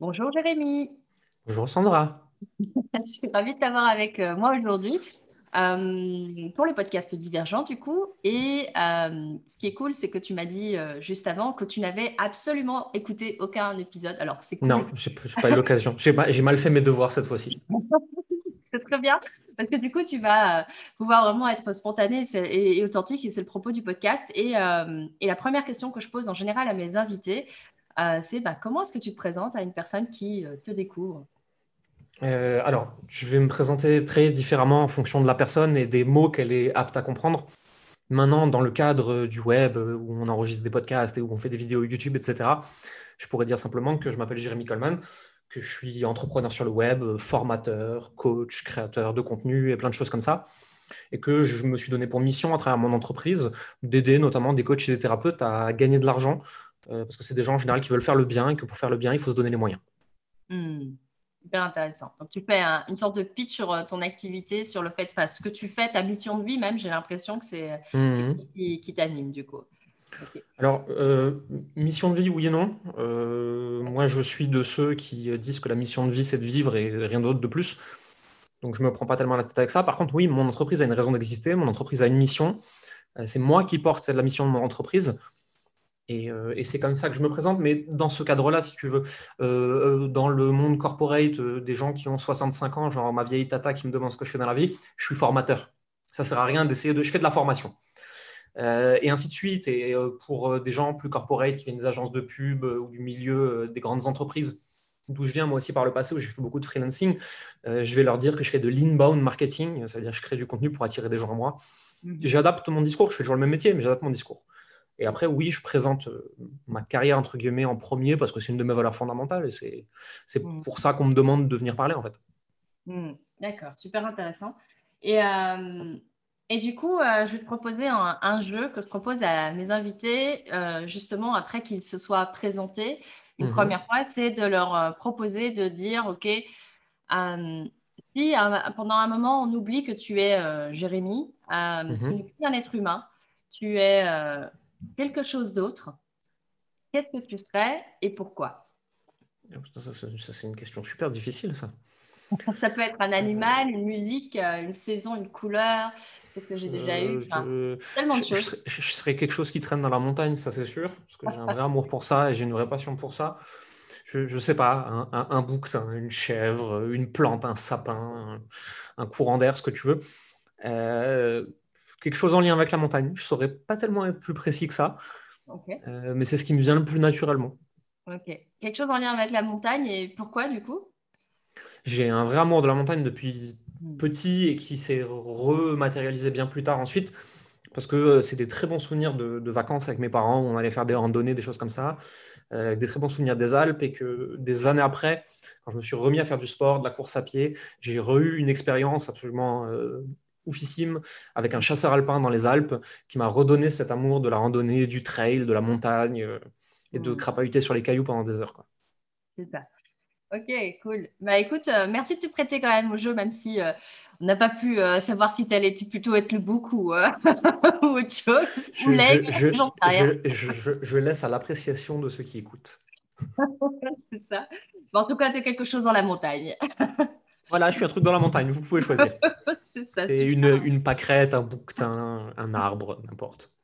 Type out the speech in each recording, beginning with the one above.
Bonjour Jérémy. Bonjour Sandra. Je suis ravie de t'avoir avec euh, moi aujourd'hui euh, pour le podcast Divergent du coup. Et euh, ce qui est cool, c'est que tu m'as dit juste avant que tu n'avais absolument écouté aucun épisode. Alors c'est cool. Non, je n'ai pas eu l'occasion. J'ai mal fait mes devoirs cette fois-ci. c'est très bien parce que du coup, tu vas pouvoir vraiment être spontané et, authentique et c'est le propos du podcast. Et, et, la première question que je pose en général à mes invités, euh, c'est bah, comment est-ce que tu te présentes à une personne qui euh, te découvre? Euh, alors, je vais me présenter très différemment en fonction de la personne et des mots qu'elle est apte à comprendre. Maintenant, dans le cadre du web, où on enregistre des podcasts et où on fait des vidéos YouTube, etc., je pourrais dire simplement que je m'appelle Jérémy Coleman, que je suis entrepreneur sur le web, formateur, coach, créateur de contenu et plein de choses comme ça. Et que je me suis donné pour mission à travers mon entreprise d'aider notamment des coachs et des thérapeutes à gagner de l'argent euh, parce que c'est des gens en général qui veulent faire le bien et que pour faire le bien, il faut se donner les moyens. Hmm. Super intéressant. Donc, tu fais une sorte de pitch sur euh, ton activité, sur le fait, enfin, ce que tu fais, ta mission de vie même, j'ai l'impression que c'est euh, mmh. qui, qui t'anime du coup. Alors, mission de vie, oui et non. moi, je suis de ceux qui disent que la mission de vie, c'est de vivre et rien d'autre de plus. Donc, je ne me prends pas tellement la tête avec ça. Par contre, oui, mon entreprise a une raison d'exister. Mon entreprise a une mission. c'est moi qui porte la mission de mon entreprise. Euh, et, c'est comme ça que je me présente, mais dans ce cadre-là, si tu veux, euh, euh, dans le monde corporate, des gens qui ont 65 ans, genre ma vieille tata qui me demande ce que je fais dans la vie, je suis formateur. Ça ne sert à rien d'essayer de... Je fais de la formation. et ainsi de suite. Et pour des gens plus corporate qui viennent des agences de pub ou du milieu des grandes entreprises, d'où je viens moi aussi par le passé, où j'ai fait beaucoup de freelancing, je vais leur dire que je fais de l'inbound marketing, ça veut dire que je crée du contenu pour attirer des gens à moi. Mmh. J'adapte mon discours, je fais toujours le même métier, mais j'adapte mon discours. Et après, oui, je présente euh, ma carrière, entre guillemets, en premier parce que c'est une de mes valeurs fondamentales et c'est mm. pour ça qu'on me demande de venir parler, en fait. Mm. D'accord, super intéressant. Et, euh, et du coup, euh, je vais te proposer un, jeu que je propose à mes invités, justement, après qu'ils se soient présentés une mm-hmm. première fois, c'est de leur proposer de dire, OK, si pendant un moment, on oublie que tu es Jérémy, tu n'es plus un être humain, tu es quelque chose d'autre, qu'est-ce que tu serais et pourquoi? Ça, c'est une question super difficile, ça. ça peut être un animal, une musique, euh, une saison, une couleur. Qu'est-ce que j'ai déjà eu? euh, Tellement de choses. Je, serais, quelque chose qui traîne dans la montagne, ça c'est sûr, parce que j'ai un vrai amour pour ça et j'ai une vraie passion pour ça. Je ne sais pas, un, un, bouc, une chèvre, une plante, un sapin, un, courant d'air, ce que tu veux. Euh, quelque chose en lien avec la montagne. Je ne saurais pas tellement être plus précis que ça, euh, mais c'est ce qui me vient le plus naturellement. Ok. Quelque chose en lien avec la montagne et pourquoi du coup? J'ai un vrai amour de la montagne depuis hmm. petit et qui s'est rematérialisé bien plus tard ensuite. Parce que euh, c'est des très bons souvenirs de, vacances avec mes parents où on allait faire des randonnées, des choses comme ça, euh, des très bons souvenirs des Alpes et que des années après, quand je me suis remis à faire du sport, de la course à pied, j'ai eu une expérience absolument oufissime avec un chasseur alpin dans les Alpes qui m'a redonné cet amour de la randonnée, du trail, de la montagne euh, et de crapahuter sur les cailloux pendant des heures. C'est ça. Ok, cool. Bah écoute, euh, merci de te prêter quand même au jeu, même si euh, on n'a pas pu savoir si tu allais plutôt être le bouc ou, autre chose. Je, je, je, laisse à l'appréciation de ceux qui écoutent. C'est ça. en tout cas, tu as quelque chose dans la montagne. Voilà, je suis un truc dans la montagne, vous pouvez choisir. c'est ça. C'est une, une pâquerette, un bouquetin, un arbre, n'importe.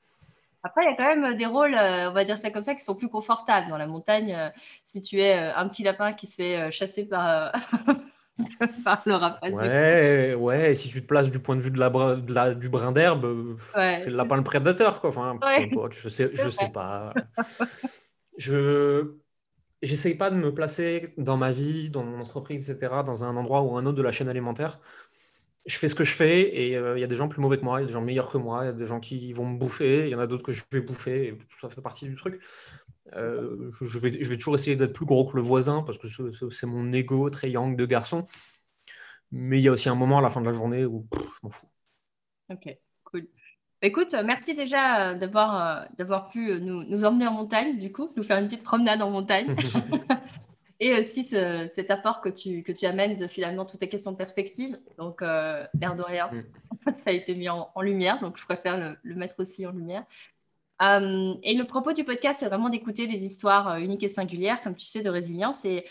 Après, il y a quand même des rôles, euh, on va dire ça comme ça, qui sont plus confortables dans la montagne. Euh, si tu es euh, un petit lapin qui se fait chasser par, par le rapace. Ouais, ouais, si tu te places du point de vue de la, du brin d'herbe, c'est le lapin le prédateur, quoi. Enfin, je sais, je sais pas. je j'essaye pas de me placer dans ma vie, dans mon entreprise, etc., dans un endroit ou un autre de la chaîne alimentaire. Je fais ce que je fais et euh, il y a des gens plus mauvais que moi, il y a des gens meilleurs que moi, il y a des gens qui vont me bouffer, il y en a d'autres que je vais bouffer, et ça fait partie du truc. Euh, je, vais, je vais toujours essayer d'être plus gros que le voisin parce que c'est mon ego très yang de garçon. Mais il y a aussi un moment à la fin de la journée où je m'en fous. Ok. Écoute, merci déjà euh, d'avoir, euh, d'avoir pu euh, nous, nous, emmener en montagne, du coup, nous faire une petite promenade en montagne. Et aussi cet apport que tu, que tu amènes de finalement toutes tes questions de perspective. Donc, l'air de rien, ça a été mis en, lumière, donc je préfère le, mettre aussi en lumière. Euh, et le propos du podcast, c'est vraiment d'écouter des histoires euh, uniques et singulières, comme tu sais, de résilience. Et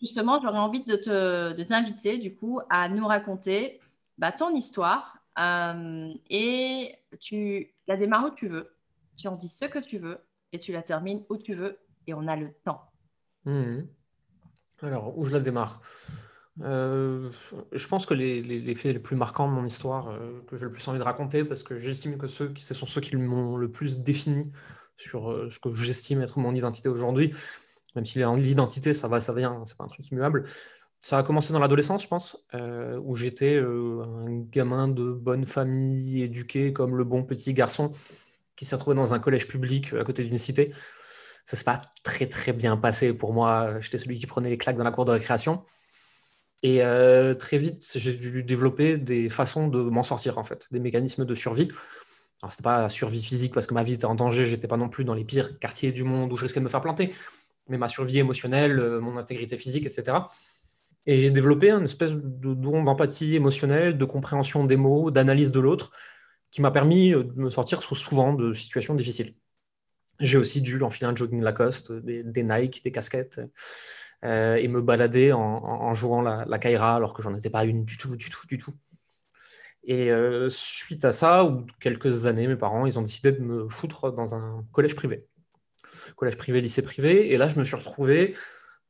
justement, j'aurais envie de, te, de t'inviter, du coup, à nous raconter bah, ton histoire. Euh, et tu la démarres où tu veux, tu en dis ce que tu veux, et tu la termines où tu veux, et on a le temps. Mmh. Alors, où je la démarre? Euh, je pense que les, faits les plus marquants de mon histoire, euh, que j'ai le plus envie de raconter, parce que j'estime que ceux, ce sont ceux qui m'ont le plus défini sur euh, ce que j'estime être mon identité aujourd'hui, même si l'identité, ça va, ça vient, c'est pas un truc immuable. Ça a commencé dans l'adolescence, je pense, où j'étais un gamin de bonne famille, éduqué comme le bon petit garçon, qui s'est retrouvé dans un collège public à côté d'une cité. Ça s'est pas très très bien passé pour moi. J'étais celui qui prenait les claques dans la cour de récréation. Et euh, très vite, j'ai dû développer des façons de m'en sortir, en fait, des mécanismes de survie. Alors, c'était pas survie physique parce que ma vie était en danger, j'étais pas non plus dans les pires quartiers du monde où je risquais de me faire planter, mais ma survie émotionnelle, euh, mon intégrité physique, etc. Et j'ai développé une espèce de don d'empathie émotionnelle, de compréhension des mots, d'analyse de l'autre, qui m'a permis euh, de me sortir souvent de situations difficiles. J'ai aussi dû enfiler un jogging Lacoste, des, Nike, des casquettes. Euh, et me balader en, jouant la, la Kaira alors que j'en étais pas une du tout, du tout, du tout. Et euh, suite à ça, ou quelques années, mes parents, ils ont décidé de me foutre dans un collège privé. Collège privé, lycée privé. Et là, je me suis retrouvé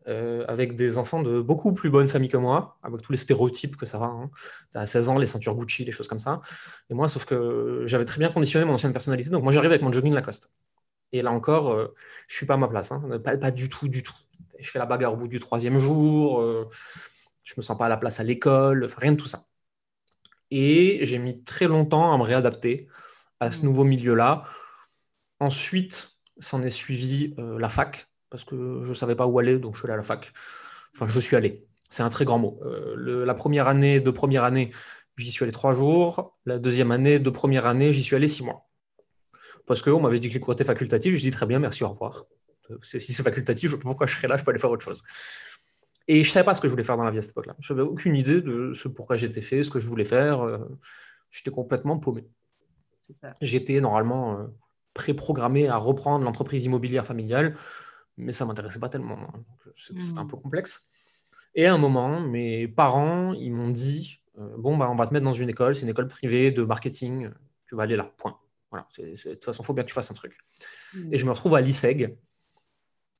euh, avec des enfants de beaucoup plus bonne famille que moi, avec tous les stéréotypes que ça va. Hein. À 16 ans, les ceintures Gucci, les choses comme ça. Et moi, sauf que j'avais très bien conditionné mon ancienne personnalité. Donc moi, j'arrive avec mon jogging Lacoste. Et là encore, je suis pas à ma place. Hein. Pas, pas, du tout, du tout je fais la bagarre au bout du troisième jour, euh, je me sens pas à la place à l'école, rien de tout ça. Et j'ai mis très longtemps à me réadapter à ce mmh. nouveau milieu-là. Ensuite, s'en est suivi euh, la fac, parce que je ne savais pas où aller, donc je suis allé à la fac. Enfin, je suis allé. C'est un très grand mot. Euh, la première année, de première année, j'y suis allé trois jours. La deuxième année, de première année, j'y suis allé six mois. Parce qu'on m'avait dit que les cours étaient facultatifs. Je dis très bien, merci, au revoir. Si c'est facultatif, pourquoi je serais là, je peux aller faire autre chose. Et je ne savais pas ce que je voulais faire dans la vie à cette époque-là. Je n'avais aucune idée de ce pourquoi j'étais fait, ce que je voulais faire. Euh, j'étais complètement paumé. J'étais normalement euh, préprogrammé à reprendre l'entreprise immobilière familiale, mais ça ne m'intéressait pas tellement. Hein. C'était un hmm. peu complexe. Et à un moment, mes parents, ils m'ont dit, euh, bon, bah, on va te mettre dans une école, c'est une école privée de marketing, tu vas aller là, point. Voilà, de toute façon, il faut bien que tu fasses un truc. Et je me retrouve à l'ISEG,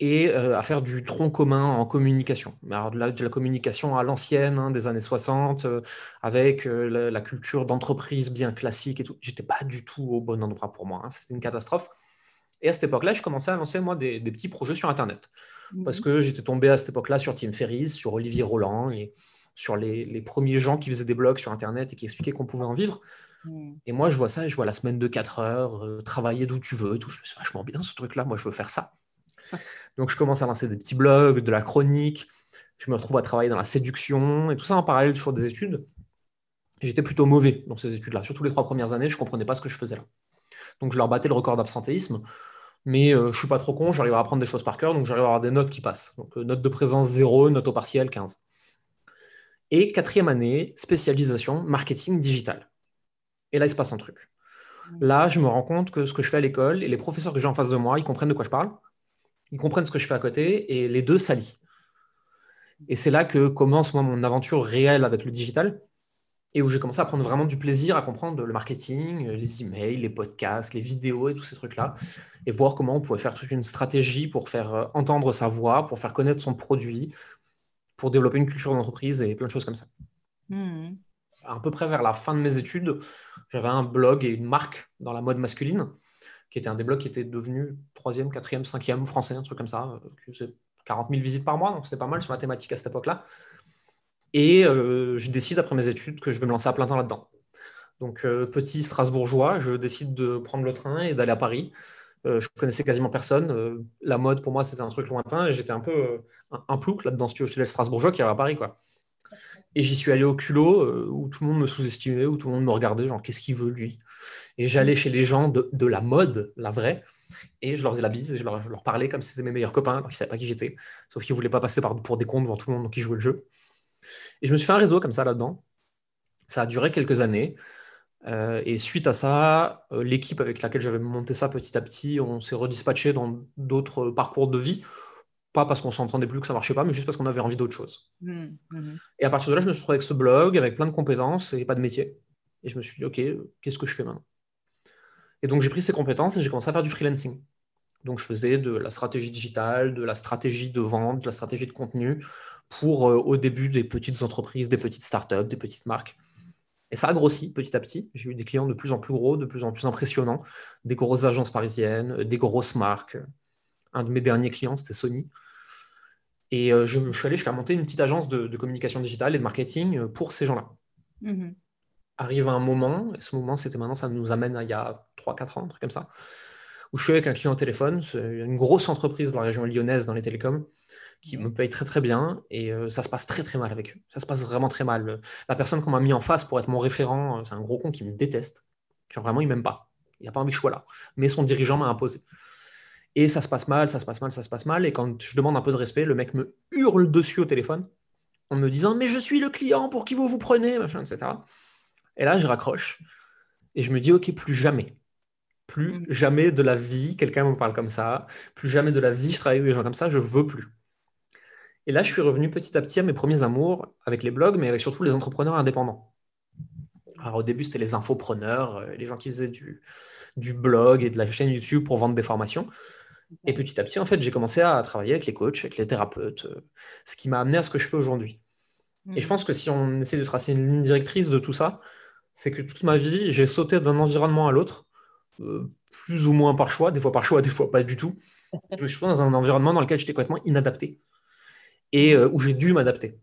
et euh, à faire du tronc commun en communication. Alors, de, la, de la communication à l'ancienne, hein, des années 60, euh, avec euh, la, culture d'entreprise bien classique et tout. J'étais pas du tout au bon endroit pour moi. Hein. C'était une catastrophe. Et à cette époque-là, je commençais à lancer, moi, des, petits projets sur Internet. Parce mhm. que j'étais tombé à cette époque-là sur Tim Ferriss, sur Olivier Roland, et sur les, premiers gens qui faisaient des blogs sur Internet et qui expliquaient qu'on pouvait en vivre. Mhm. Et moi, je vois ça, je vois la semaine de 4 heures, travailler d'où tu veux, tout. Je me suis vachement bien ce truc-là, moi, je veux faire ça. Donc, je commence à lancer des petits blogs, de la chronique. Je me retrouve à travailler dans la séduction et tout ça en parallèle, toujours des études. J'étais plutôt mauvais dans ces études-là. Surtout les trois premières années, je ne comprenais pas ce que je faisais là. Donc, je leur battais le record d'absentéisme. Mais euh, je ne suis pas trop con, j'arrive à apprendre des choses par cœur, donc j'arrive à avoir des notes qui passent. Donc, euh, note de présence 0, note au partiel 15. Et quatrième année, spécialisation marketing digital. Et là, il se passe un truc. Là, je me rends compte que ce que je fais à l'école et les professeurs que j'ai en face de moi, ils comprennent de quoi je parle ils comprennent ce que je fais à côté et les deux s'allient. Et c'est là que commence moi, mon aventure réelle avec le digital et où j'ai commencé à prendre vraiment du plaisir à comprendre le marketing, les emails, les podcasts, les vidéos et tous ces trucs-là, et voir comment on pouvait faire toute une stratégie pour faire euh, entendre sa voix, pour faire connaître son produit, pour développer une culture d'entreprise et plein de choses comme ça. Hmm. À peu près vers la fin de mes études, j'avais un blog et une marque dans la mode masculine qui était un des blogs qui était devenu troisième, quatrième, cinquième français, un truc comme ça. 40 000 visites par mois, donc c'était pas mal sur la thématique à cette époque-là. Et euh, je décide après mes études que je vais me lancer à plein temps là-dedans. Donc euh, petit Strasbourgeois, je décide de prendre le train et d'aller à Paris. Euh, je connaissais quasiment personne. la mode pour moi c'était un truc lointain et j'étais un peu un, plouc là-dedans. Si tu veux, le Strasbourgeois qui arrive à Paris quoi. Et j'y suis allé au culot où tout le monde me sous-estimait, où tout le monde me regardait, genre qu'est-ce qu'il veut lui? Et j'allais chez les gens de, la mode, la vraie, et je leur faisais la bise, et je leur, parlais comme si c'était mes meilleurs copains, alors qu'ils ne savaient pas qui j'étais, sauf qu'ils ne voulaient pas passer par, pour des cons devant tout le monde, donc ils jouaient le jeu. Et je me suis fait un réseau comme ça là-dedans. Ça a duré quelques années. Euh, et suite à ça, euh, l'équipe avec laquelle j'avais monté ça petit à petit, on s'est redispatché dans d'autres parcours de vie. Pas parce qu'on s'entendait plus que ça marchait pas, mais juste parce qu'on avait envie d'autre chose. Mmh, mmh. Et à partir de là, je me suis retrouvé avec ce blog, avec plein de compétences et pas de métier. Et je me suis dit, OK, qu'est-ce que je fais maintenant? Et donc, j'ai pris ces compétences et j'ai commencé à faire du freelancing. Donc, je faisais de la stratégie digitale, de la stratégie de vente, de la stratégie de contenu pour, euh, au début, des petites entreprises, des petites startups, des petites marques. Et ça a grossi petit à petit. J'ai eu des clients de plus en plus gros, de plus en plus impressionnants, des grosses agences parisiennes, des grosses marques. Un de mes derniers clients, c'était Sony. Et euh, je, suis allé jusqu'à monter une petite agence de, communication digitale et de marketing euh, pour ces gens-là. Mm-hmm. Arrive un moment, et ce moment, c'était maintenant, ça nous amène à il y a 3-4 ans, un truc comme ça, où je suis avec un client au téléphone, une grosse entreprise de la région lyonnaise dans les télécoms, qui me paye très très bien et euh, ça se passe très très mal avec eux. Ça se passe vraiment très mal. La personne qu'on m'a mis en face pour être mon référent, euh, c'est un gros con qui me déteste. Genre vraiment, il m'aime pas. Il n'a pas envie que je sois là. Mais son dirigeant m'a imposé. Et ça se passe mal, ça se passe mal, ça se passe mal. Et quand je demande un peu de respect, le mec me hurle dessus au téléphone en me disant Mais je suis le client pour qui vous vous prenez, machin, etc. Et là, je raccroche et je me dis Ok, plus jamais. Plus mm. jamais de la vie, quelqu'un me parle comme ça. Plus jamais de la vie, je travaille avec des gens comme ça, je veux plus. Et là, je suis revenu petit à petit à mes premiers amours avec les blogs, mais avec surtout les entrepreneurs indépendants. Alors au début, c'était les infopreneurs, euh, les gens qui faisaient du, du blog et de la chaîne YouTube pour vendre des formations. Et petit à petit, en fait, j'ai commencé à travailler avec les coachs, avec les thérapeutes, euh, ce qui m'a amené à ce que je fais aujourd'hui. Et je mm. pense que si on essaie de tracer une ligne directrice de tout ça, c'est que toute ma vie, j'ai sauté d'un environnement à l'autre, euh, plus ou moins par choix, des fois par choix, des fois pas du tout. Je suis dans un environnement dans lequel j'étais complètement inadapté et euh, où j'ai dû m'adapter.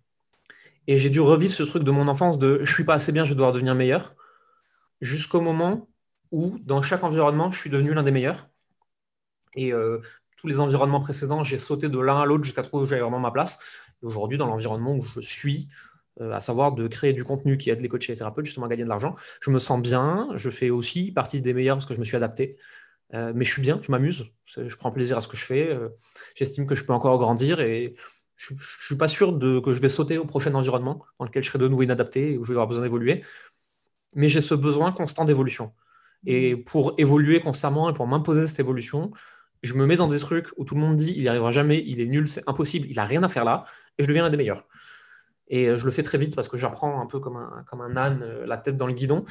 Et j'ai dû revivre ce truc de mon enfance de je suis pas assez bien, je dois devenir meilleur, jusqu'au moment où, dans chaque environnement, je suis devenu l'un des meilleurs. Et euh, tous les environnements précédents, j'ai sauté de l'un à l'autre jusqu'à trouver où j'avais vraiment ma place. Aujourd'hui, dans l'environnement où je suis, euh, à savoir de créer du contenu qui aide les coachs et les thérapeutes justement à gagner de l'argent, je me sens bien, je fais aussi partie des meilleurs parce que je me suis adapté. mais je suis bien, je m'amuse, je prends plaisir à ce que je fais, j'estime que je peux encore grandir et je ne suis pas sûr de, que je vais sauter au prochain environnement dans lequel je serai de nouveau inadapté où je vais avoir besoin d'évoluer. Mais j'ai ce besoin constant d'évolution. Et mmh. pour évoluer constamment et pour m'imposer cette évolution, je me mets dans des trucs où tout le monde dit il n'y arrivera jamais, il est nul, c'est impossible, il n'a rien à faire là, et je deviens un des meilleurs. Et euh, je le fais très vite parce que j'apprends un peu comme un, comme un âne, euh, la tête dans le guidon,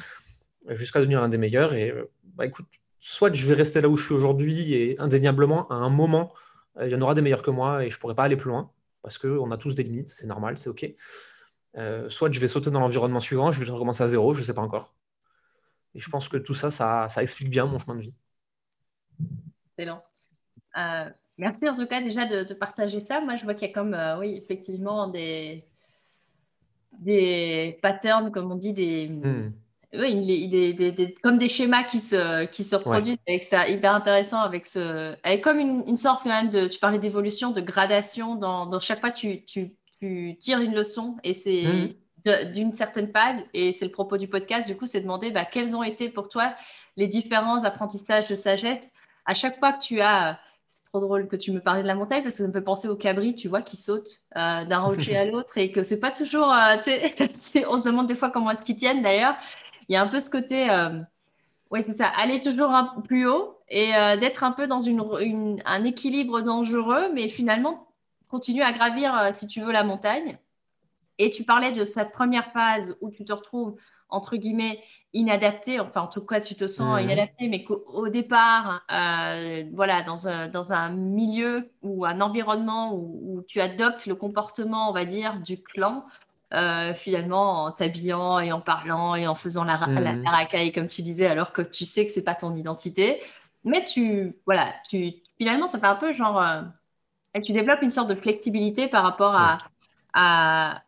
jusqu'à devenir un des meilleurs. Et euh, bah, écoute, soit je vais rester là où je suis aujourd'hui et indéniablement, à un moment, il y en aura des meilleurs que moi et je ne pourrai pas aller plus loin parce qu'on a tous des limites, c'est normal, c'est OK. Euh, soit je vais sauter dans l'environnement suivant, je vais recommencer à zéro, je ne sais pas encore. Et je pense que tout ça, ça, explique bien mon chemin de vie. Excellent. Euh, merci en tout cas déjà de, partager ça. Moi, je vois qu'il y a comme, euh, oui, effectivement, des, des patterns, comme on dit, des, hmm oui, il est, comme des schémas qui se, qui se reproduisent. C'est hyper intéressant avec ce. Avec comme une, sorte quand même de. Tu parlais d'évolution, de gradation. Dans, dans, chaque fois, tu, tu, tu, tires une leçon et c'est mmh. d'une certaine phase. Et c'est le propos du podcast. Du coup, c'est demander bah, quels ont été pour toi les différents apprentissages de sagesse. À chaque fois que tu as. C'est trop drôle que tu me parlais de la montagne parce que ça me fait penser au cabri, tu vois, qui saute euh, d'un rocher à l'autre et que c'est pas toujours. Euh, on se demande des fois comment est-ce qu'ils tiennent d'ailleurs il y a un peu ce côté, euh, oui, c'est ça, aller toujours un plus haut et euh, d'être un peu dans une, un équilibre dangereux, mais finalement continuer à gravir, euh, si tu veux, la montagne. Et tu parlais de cette première phase où tu te retrouves, entre guillemets, inadapté, enfin en tout cas tu te sens mmh. inadapté, mais qu'au départ, voilà, dans un, dans un, milieu ou un environnement où, où, tu adoptes le comportement, on va dire, du clan, euh, finalement en t'habillant et en parlant et en faisant la, mmh. racaille comme tu disais alors que tu sais que c'est pas ton identité. Mais tu voilà tu finalement ça fait un peu genre euh, tu développes une sorte de flexibilité par rapport à, à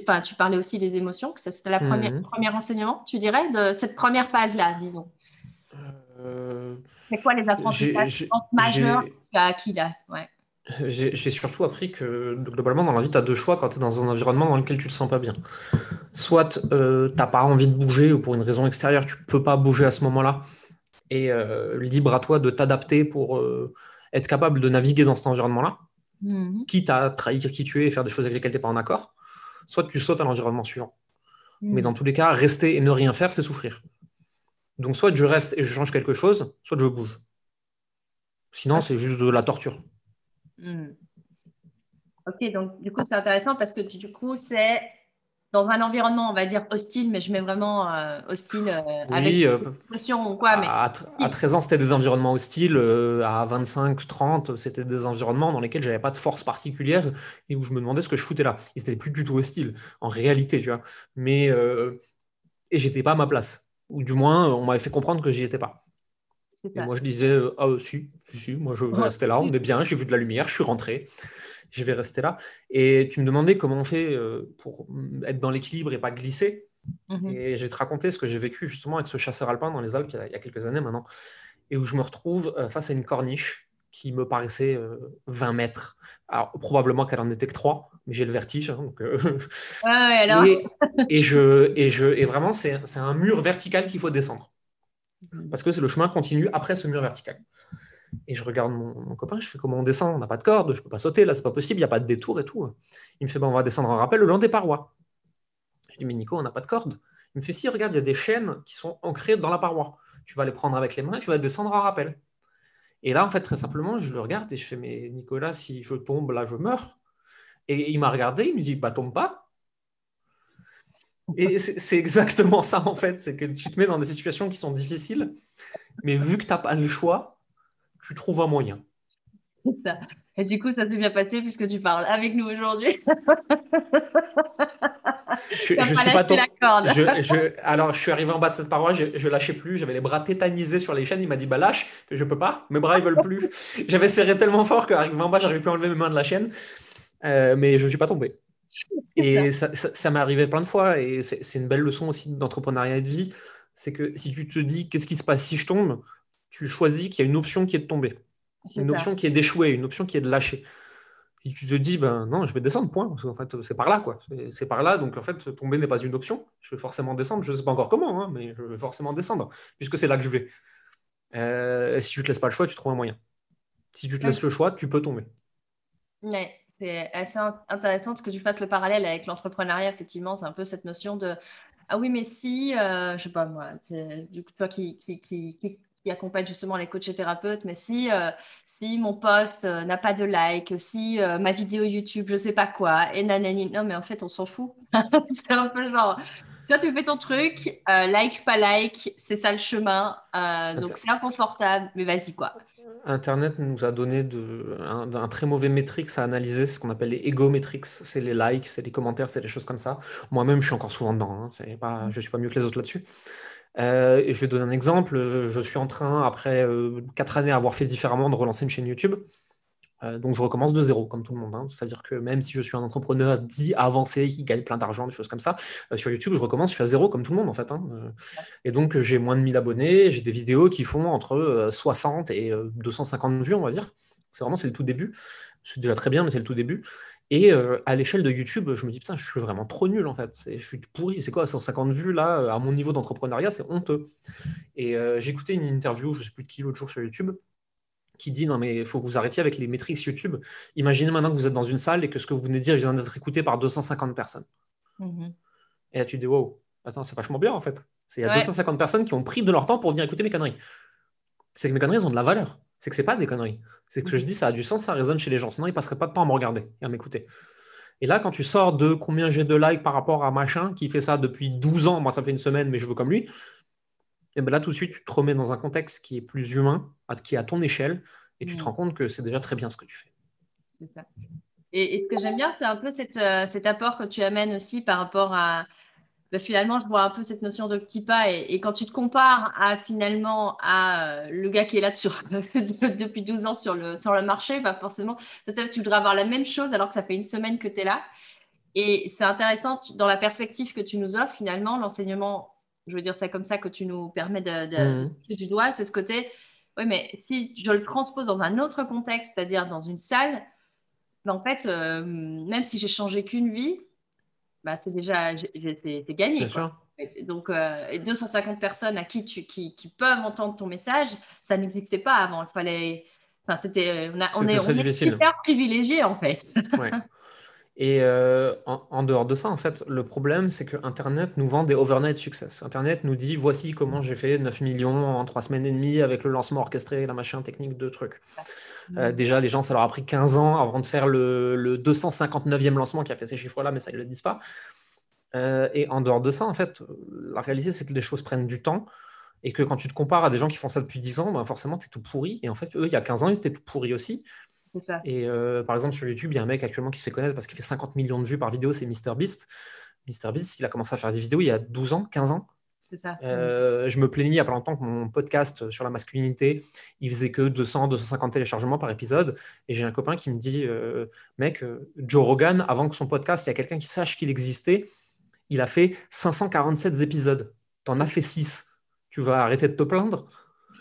enfin tu parlais aussi des émotions que c'était la première mmh. premier enseignement tu dirais de cette première phase là disons. Euh... c'est quoi les apprentissages majeurs que tu as acquis là? Ouais j'ai surtout appris que globalement dans la vie, tu as deux choix quand tu es dans un environnement dans lequel tu te sens pas bien. Soit euh, tu n'as pas envie de bouger ou pour une raison extérieure, tu peux pas bouger à ce moment-là. Et euh, libre à toi de t'adapter pour euh, être capable de naviguer dans cet environnement-là, mmh. quitte à trahir qui tu es et faire des choses avec lesquelles tu n'es pas en accord. Soit tu sautes à l'environnement suivant. Mmh. Mais dans tous les cas, rester et ne rien faire, c'est souffrir. Donc, soit je reste et je change quelque chose, soit je bouge. Sinon, c'est juste de la torture. Hmm. Ok, donc du coup, c'est intéressant parce que du coup, c'est dans un environnement, on va dire hostile, mais je mets vraiment euh, hostile euh, avec Oui, euh, ou quoi. Mais à, à 13 ans, c'était des environnements hostiles. euh, à 25, 30, c'était des environnements dans lesquels j'avais pas de force particulière et où je me demandais ce que je foutais là. Ils étaient plus du tout hostiles, en réalité, tu vois. Mais et j'étais pas à ma place. Ou du moins, on m'avait fait comprendre que j'y étais pas. Et moi, je disais, euh, ah, euh, si, si, moi, je vais Ouais. rester là, on est bien, j'ai vu de la lumière, je suis rentré, je vais rester là. Et tu me demandais comment on fait euh, pour être dans l'équilibre et pas glisser. Mhm. Et je vais te raconter ce que j'ai vécu justement avec ce chasseur alpin dans les Alpes il y a, il y a quelques années maintenant, et où je me retrouve euh, face à une corniche qui me paraissait euh, 20 mètres. Alors, probablement qu'elle en était que 3, mais j'ai le vertige. hein, donc, euh, Ouais, ouais, alors. et, et je, et, je, et vraiment, c'est un mur vertical qu'il faut descendre parce que c'est le chemin continue après ce mur vertical. Et je regarde mon, copain, je fais comment on descend? On n'a pas de corde, je peux pas sauter, là c'est pas possible, il n'y a pas de détour et tout. Il me fait, on va descendre en rappel le long des parois. Je dis, mais Nico, on n'a pas de corde. Il me fait, si, regarde, il y a des chaînes qui sont ancrées dans la paroi. Tu vas les prendre avec les mains tu vas descendre en rappel. Et là, en fait, très simplement, je le regarde et je fais, mais Nicolas, si je tombe, là, je meurs. Et il m'a regardé, il me dit, bah, tombe pas. Et c'est exactement ça, en fait. C'est que tu te mets dans des situations qui sont difficiles, mais vu que tu n'as pas le choix, tu trouves un moyen. C'est ça. Et du coup, ça s'est bien passé puisque tu parles avec nous aujourd'hui. Je, je suis pas je- je- alors, je suis arrivé en bas de cette paroi, je, je lâchais plus, j'avais les bras tétanisés sur les chaînes. Il m'a dit, bah lâche. Je peux pas, mes bras ils veulent plus. J'avais serré tellement fort qu'arrivé en bas, j'arrivais plus à enlever mes mains de la chaîne, Euh, mais je suis pas tombé. Et ça, ça, ça m'est arrivé plein de fois, et c'est une belle leçon aussi d'entrepreneuriat et de vie. C'est que si tu te dis, qu'est-ce qui se passe si je tombe, tu choisis qu'il y a une option qui est de tomber, une ça. option qui est d'échouer, une option qui est de lâcher. Si tu te dis, ben non, je vais descendre, point, parce qu'en fait, c'est par là, quoi. C'est- par là, donc en fait, tomber n'est pas une option. Je vais forcément descendre, je ne sais pas encore comment, hein, mais je vais forcément descendre, puisque c'est là que je vais. Euh, si tu te laisses pas le choix, tu trouves un moyen. Si tu te Ouais. laisses le choix, tu peux tomber. Ouais, c'est assez in- intéressant que tu fasses le parallèle avec l'entrepreneuriat, effectivement, c'est un peu cette notion de ah oui, mais si, euh, je sais pas moi, du coup, toi qui, qui accompagne justement les coachs et thérapeutes, mais si, euh, si mon post euh, n'a pas de like, si euh, ma vidéo YouTube, je sais pas quoi, et nanani, non, mais en fait, on s'en fout. C'est un peu genre, tu vois, tu fais ton truc, euh, like, pas like, c'est ça le chemin, euh, donc c'est inconfortable, mais vas-y quoi. Internet nous a donné de, un, un très mauvais métrique à analyser, ce qu'on appelle les ego metrics. C'est les likes, c'est les commentaires, c'est les choses comme ça. Moi-même, je suis encore souvent dedans. Hein. Pas, je ne suis pas mieux que les autres là-dessus. Euh, et je vais donner un exemple. Je suis en train, après quatre années à avoir fait différemment, de relancer une chaîne YouTube. Euh, donc je recommence de zéro, comme tout le monde. hein. C'est-à-dire que même si je suis un entrepreneur dit avancé, qui gagne plein d'argent, des choses comme ça, euh, sur YouTube, je recommence, je suis à zéro, comme tout le monde en fait. hein. Euh, et donc j'ai moins de 1000 abonnés, j'ai des vidéos qui font entre euh, 60 et euh, 250 vues, on va dire. C'est vraiment, c'est le tout début. C'est déjà très bien, mais c'est le tout début. Et à l'échelle de YouTube, je me dis, putain, je suis vraiment trop nul en fait. Je suis pourri. C'est quoi, 150 vues là, à mon niveau d'entrepreneuriat, c'est honteux. Et écouté une interview, je sais plus de qui l'autre jour sur YouTube, qui dit, non mais il faut que vous arrêtiez avec les métriques YouTube. Imaginez maintenant que vous êtes dans une salle et que ce que vous venez de dire vient d'être écouté par 250 personnes. Mhm. Et là, tu te dis, wow, attends, c'est vachement bien en fait. Il y a Ouais. 250 personnes qui ont pris de leur temps pour venir écouter mes conneries. C'est que mes conneries elles ont de la valeur. C'est que c'est pas des conneries. C'est que ce que je dis, ça a du sens, ça résonne chez les gens. Sinon, ils passeraient pas de temps à me regarder et à m'écouter. Et là, quand tu sors de combien j'ai de likes par rapport à machin qui fait ça depuis 12 ans, moi ça fait une semaine, mais je veux comme lui, et ben là tout de suite, tu te remets dans un contexte qui est plus humain, qui est à ton échelle, et tu te Mm. rends compte que c'est déjà très bien ce que tu fais. C'est ça. Et, et ce que j'aime bien, c'est un peu cette, euh, cet apport que tu amènes aussi par rapport à. bah, finalement, je vois un peu cette notion de petit pas. Et, et quand tu te compares à finalement à euh, le gars qui est là sur, depuis 12 ans sur le, sur le marché, bah forcément, tu voudrais avoir la même chose alors que ça fait une semaine que tu es là. Et c'est intéressant tu- dans la perspective que tu nous offres, finalement, l'enseignement, je veux dire ça comme ça, que tu nous permets de, de, Mhm. de toucher du doigt, c'est ce côté. Oui, mais si je le transpose dans un autre contexte, c'est-à-dire dans une salle, ben, en fait, euh, même si j'ai changé qu'une vie, bah, c'est déjà c'est c'est gagné. Quoi. Donc, euh, et 250 personnes à qui, tu, qui, qui peuvent entendre ton message, ça n'existait pas avant. Il fallait. Enfin, c'était. On, a- on est, on est difficile. hyper privilégiés, en fait. Ouais. Et euh, en, dehors de ça, en fait, le problème, c'est que Internet nous vend des overnight success. Internet nous dit voici comment j'ai fait 9 millions en 3 semaines et demie avec le lancement orchestré, la machin technique de trucs. Euh, déjà, les gens, ça leur a pris 15 ans avant de faire le, 259e lancement qui a fait ces chiffres-là, mais ça, ils ne le disent pas. Euh, et en dehors de ça, en fait, la réalité, c'est que les choses prennent du temps et que quand tu te compares à des gens qui font ça depuis 10 ans, ben forcément, tu es tout pourri. Et en fait, eux, il y a 15 ans, ils étaient tout pourris aussi. Et euh, par exemple, sur YouTube, il y a un mec actuellement qui se fait connaître parce qu'il fait 50 millions de vues par vidéo, c'est MrBeast. MrBeast, il a commencé à faire des vidéos il y a 12 ans, 15 ans. C'est ça. Euh, je me plaignais il n'y a pas longtemps que mon podcast sur la masculinité, il faisait que 200, 250 téléchargements par épisode. Et j'ai un copain qui me dit, euh, mec, Joe Rogan, avant que son podcast, il y a quelqu'un qui sache qu'il existait, il a fait 547 épisodes. T'en as fait 6. Tu vas arrêter de te plaindre?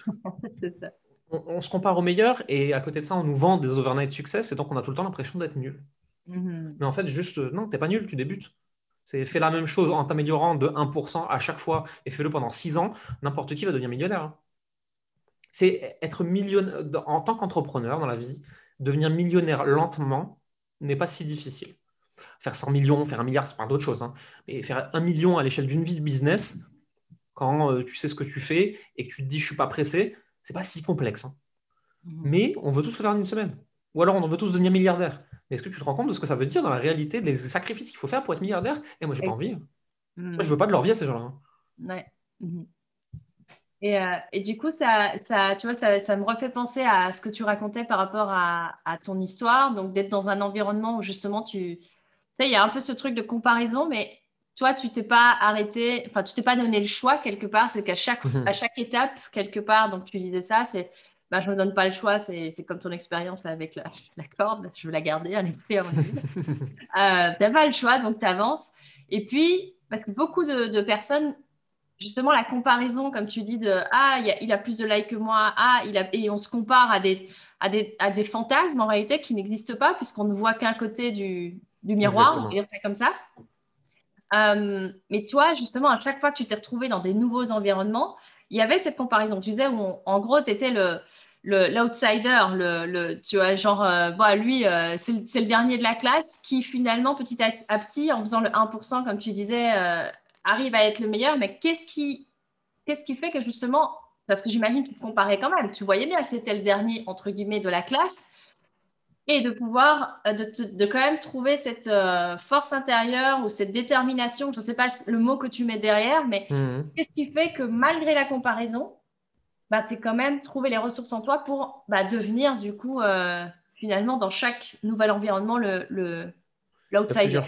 C'est ça on, se compare aux meilleurs et à côté de ça, on nous vend des overnight success et donc on a tout le temps l'impression d'être nul. Mhm. Mais en fait, juste, euh, non, t'es pas nul, tu débutes. C'est fais la même chose en t'améliorant de 1% à chaque fois et fais-le pendant 6 ans, n'importe qui va devenir millionnaire. Hein. C'est être millionnaire en tant qu'entrepreneur dans la vie, devenir millionnaire lentement n'est pas si difficile. Faire 100 millions, faire un milliard, c'est pas d'autre chose. Hein. Mais faire un million à l'échelle d'une vie de business, quand euh, tu sais ce que tu fais et que tu te dis je suis pas pressé, c'est pas si complexe. Hein. Mhm. Mais on veut tous le faire en une semaine. Ou alors on veut tous devenir milliardaire. Mais est-ce que tu te rends compte de ce que ça veut dire dans la réalité, des sacrifices qu'il faut faire pour être milliardaire? Et moi, j'ai pas envie. Moi, je veux pas de leur vie à ces gens-là. Hein. Ouais. Mhm. Et, euh, et, du coup, ça, ça, tu vois, ça, ça, me refait penser à ce que tu racontais par rapport à, à ton histoire, donc d'être dans un environnement où justement tu, tu sais, il y a un peu ce truc de comparaison, mais toi, tu t'es pas arrêté, enfin, tu t'es pas donné le choix quelque part. C'est qu'à chaque, mhm. à chaque étape, quelque part, donc tu disais ça, c'est, bah, je me donne pas le choix. C'est, c'est comme ton expérience avec la, la, corde. Je veux la garder à l'esprit. euh, n'as pas le choix, donc tu avances. Et puis, parce que beaucoup de, personnes, justement, la comparaison, comme tu dis, de ah, il a, a plus de likes que moi, ah, il a, et on se compare à des, à des, à des fantasmes en réalité qui n'existent pas puisqu'on ne voit qu'un côté du, du miroir, on va dire ça comme ça. Euh, mais toi, justement, à chaque fois que tu t'es retrouvé dans des nouveaux environnements, il y avait cette comparaison. Tu disais, où en gros, tu étais l'outsider, le, tu vois, genre, euh, lui, euh, c'est, le, dernier de la classe qui finalement, petit à, petit, en faisant le 1%, comme tu disais, arrive à être le meilleur. Mais qu'est-ce qui, qu'est-ce qui fait que justement, parce que j'imagine que tu te comparais quand même, tu voyais bien que tu étais le dernier, entre guillemets, de la classe, et de pouvoir, euh, de, quand même trouver cette euh, force intérieure ou cette détermination, je ne sais pas le mot que tu mets derrière, mais mhm. qu'est-ce qui fait que malgré la comparaison, bah, tu as quand même trouvé les ressources en toi pour bah, devenir du coup, euh, finalement, dans chaque nouvel environnement, le, l'outsider?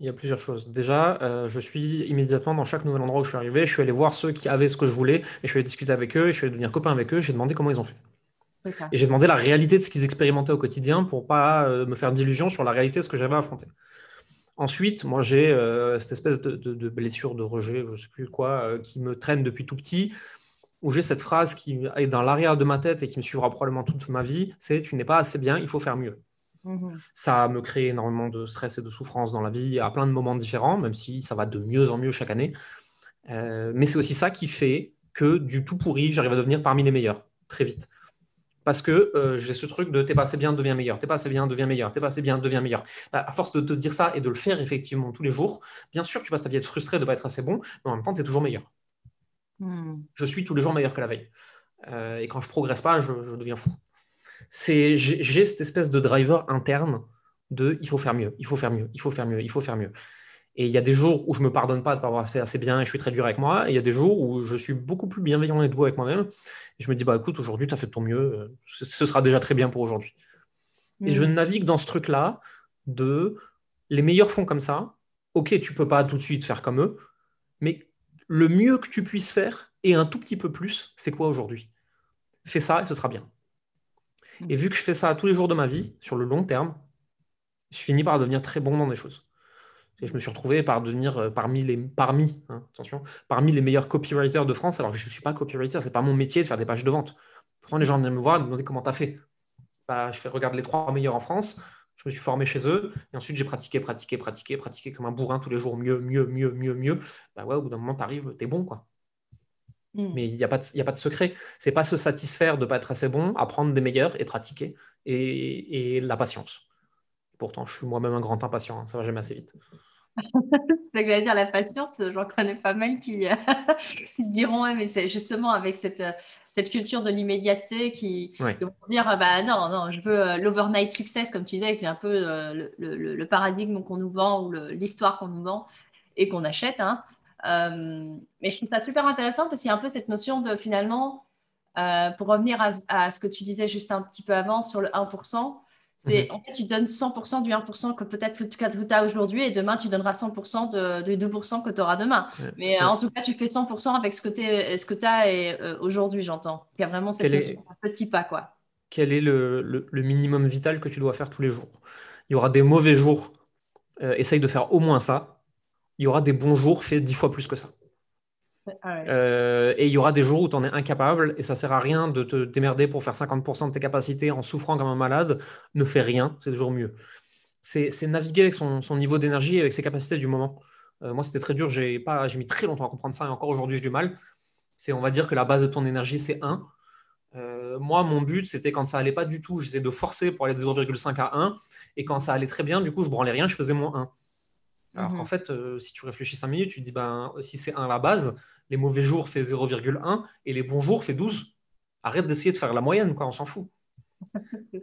il y a plusieurs choses. Déjà, je suis immédiatement dans chaque nouvel endroit où je suis arrivé, je suis allé voir ceux qui avaient ce que je voulais, et je suis allé discuter avec eux, et je suis allé devenir copain avec eux, j'ai demandé comment ils ont fait. Et j'ai demandé la réalité de ce qu'ils expérimentaient au quotidien pour pas euh, me faire d'illusions sur la réalité de ce que j'avais affronté. Ensuite, moi, j'ai euh, cette espèce de, blessure de rejet, je ne sais plus quoi, euh, qui me traîne depuis tout petit, où j'ai cette phrase qui est dans l'arrière de ma tête et qui me suivra probablement toute ma vie, c'est « tu n'es pas assez bien, il faut faire mieux mmh Ça me crée énormément de stress et de souffrance dans la vie à plein de moments différents, même si ça va de mieux en mieux chaque année. mais c'est aussi ça qui fait que du tout pourri, j'arrive à devenir parmi les meilleurs, très vite parce que euh, j'ai ce truc de t'es pas assez bien, deviens meilleur, t'es pas assez bien, deviens meilleur, t'es pas assez bien, deviens meilleur. Bah, à force de te dire ça et de le faire effectivement tous les jours, bien sûr, tu passes ta vie à être frustré de ne pas être assez bon, mais en même temps, tu es toujours meilleur. Hmm. Je suis tous les jours meilleur que la veille. Euh, et quand je progresse pas, je, deviens fou. J'ai cette espèce de driver interne de il faut faire mieux, il faut faire mieux, il faut faire mieux, il faut faire mieux. Et il y a des jours où je ne me pardonne pas de ne pas avoir fait assez bien et je suis très dur avec moi. Et il y a des jours où je suis beaucoup plus bienveillant et doux avec moi-même. Et je me dis, bah écoute, aujourd'hui, tu as fait ton mieux. Ce sera déjà très bien pour aujourd'hui. Et je mm. navigue dans ce truc-là de les meilleurs font comme ça. Ok, tu peux pas tout de suite faire comme eux, mais le mieux que tu puisses faire et un tout petit peu plus, c'est quoi aujourd'hui? Fais ça et ce sera bien. Et vu que je fais ça tous les jours de ma vie, sur le long terme, je finis par devenir très bon dans des choses. Et je me suis retrouvé par devenir euh, parmi les, parmi, hein, attention, parmi les meilleurs copywriters de France. Alors, je ne suis pas copywriter, ce n'est pas mon métier de faire des pages de vente. Pourtant, les gens viennent me voir et me demander comment tu as fait. Bah, je fais regarder les trois meilleurs en France. Je me suis formé chez eux. Et ensuite, j'ai pratiqué, pratiqué, pratiqué, pratiqué comme un bourrin tous les jours. Mieux, mieux, mieux, mieux, mieux. Bah ouais, au bout d'un moment, tu arrives, tu es bon. quoi. Hmm. Mais il n'y a, pas de, a pas de secret. C'est pas se satisfaire de ne pas être assez bon, apprendre des meilleurs et pratiquer. Et, et la patience Pourtant, je suis moi-même un grand impatient, hein, ça va jamais assez vite. C'est que j'allais dire la patience, j'en connais pas mal qui, qui diront, mais c'est justement avec cette, cette culture de l'immédiateté qui, vont se dire ah bah non, non, je veux euh, l'overnight success, comme tu disais, c'est un peu euh, le, paradigme qu'on nous vend ou l'histoire qu'on nous vend et qu'on achète. Hein. Euh, mais je trouve ça super intéressant parce qu'il y a un peu cette notion de finalement, pour revenir à, à, ce que tu disais juste un petit peu avant sur le 1%, c'est mhm. en fait, tu donnes 100% du 1% que peut-être tu as aujourd'hui et demain, tu donneras 100% de, 2% que tu auras demain. Mais euh, en tout cas, tu fais 100% avec ce que tu as euh, aujourd'hui, j'entends. Il y a vraiment cette est... petit pas. Quoi. Quel est le, minimum vital que tu dois faire tous les jours? Il y aura des mauvais jours, euh, essaye de faire au moins ça. Il y aura des bons jours, fais 10 fois plus que ça. Ah euh, et il y aura des jours où tu en es incapable et ça sert à rien de te démerder pour faire 50% de tes capacités en souffrant comme un malade. Ne fais rien, c'est toujours mieux. C'est naviguer avec son, niveau d'énergie et avec ses capacités du moment. Euh, moi, c'était très dur, j'ai mis très longtemps à comprendre ça et encore aujourd'hui, j'ai du mal. C'est, on va dire que la base de ton énergie, c'est 1. Euh, moi, mon but, c'était quand ça allait pas du tout, j'essayais de forcer pour aller de 0,5 à 1. Et quand ça allait très bien, du coup, je branlais rien, je faisais moins 1. Alors qu'en mhm. fait, si tu réfléchis 5 minutes, tu te dis, ben, si c'est 1 la base, les mauvais jours fait 0,1 et les bons jours fait 12. Arrête d'essayer de faire la moyenne, quoi, on s'en fout.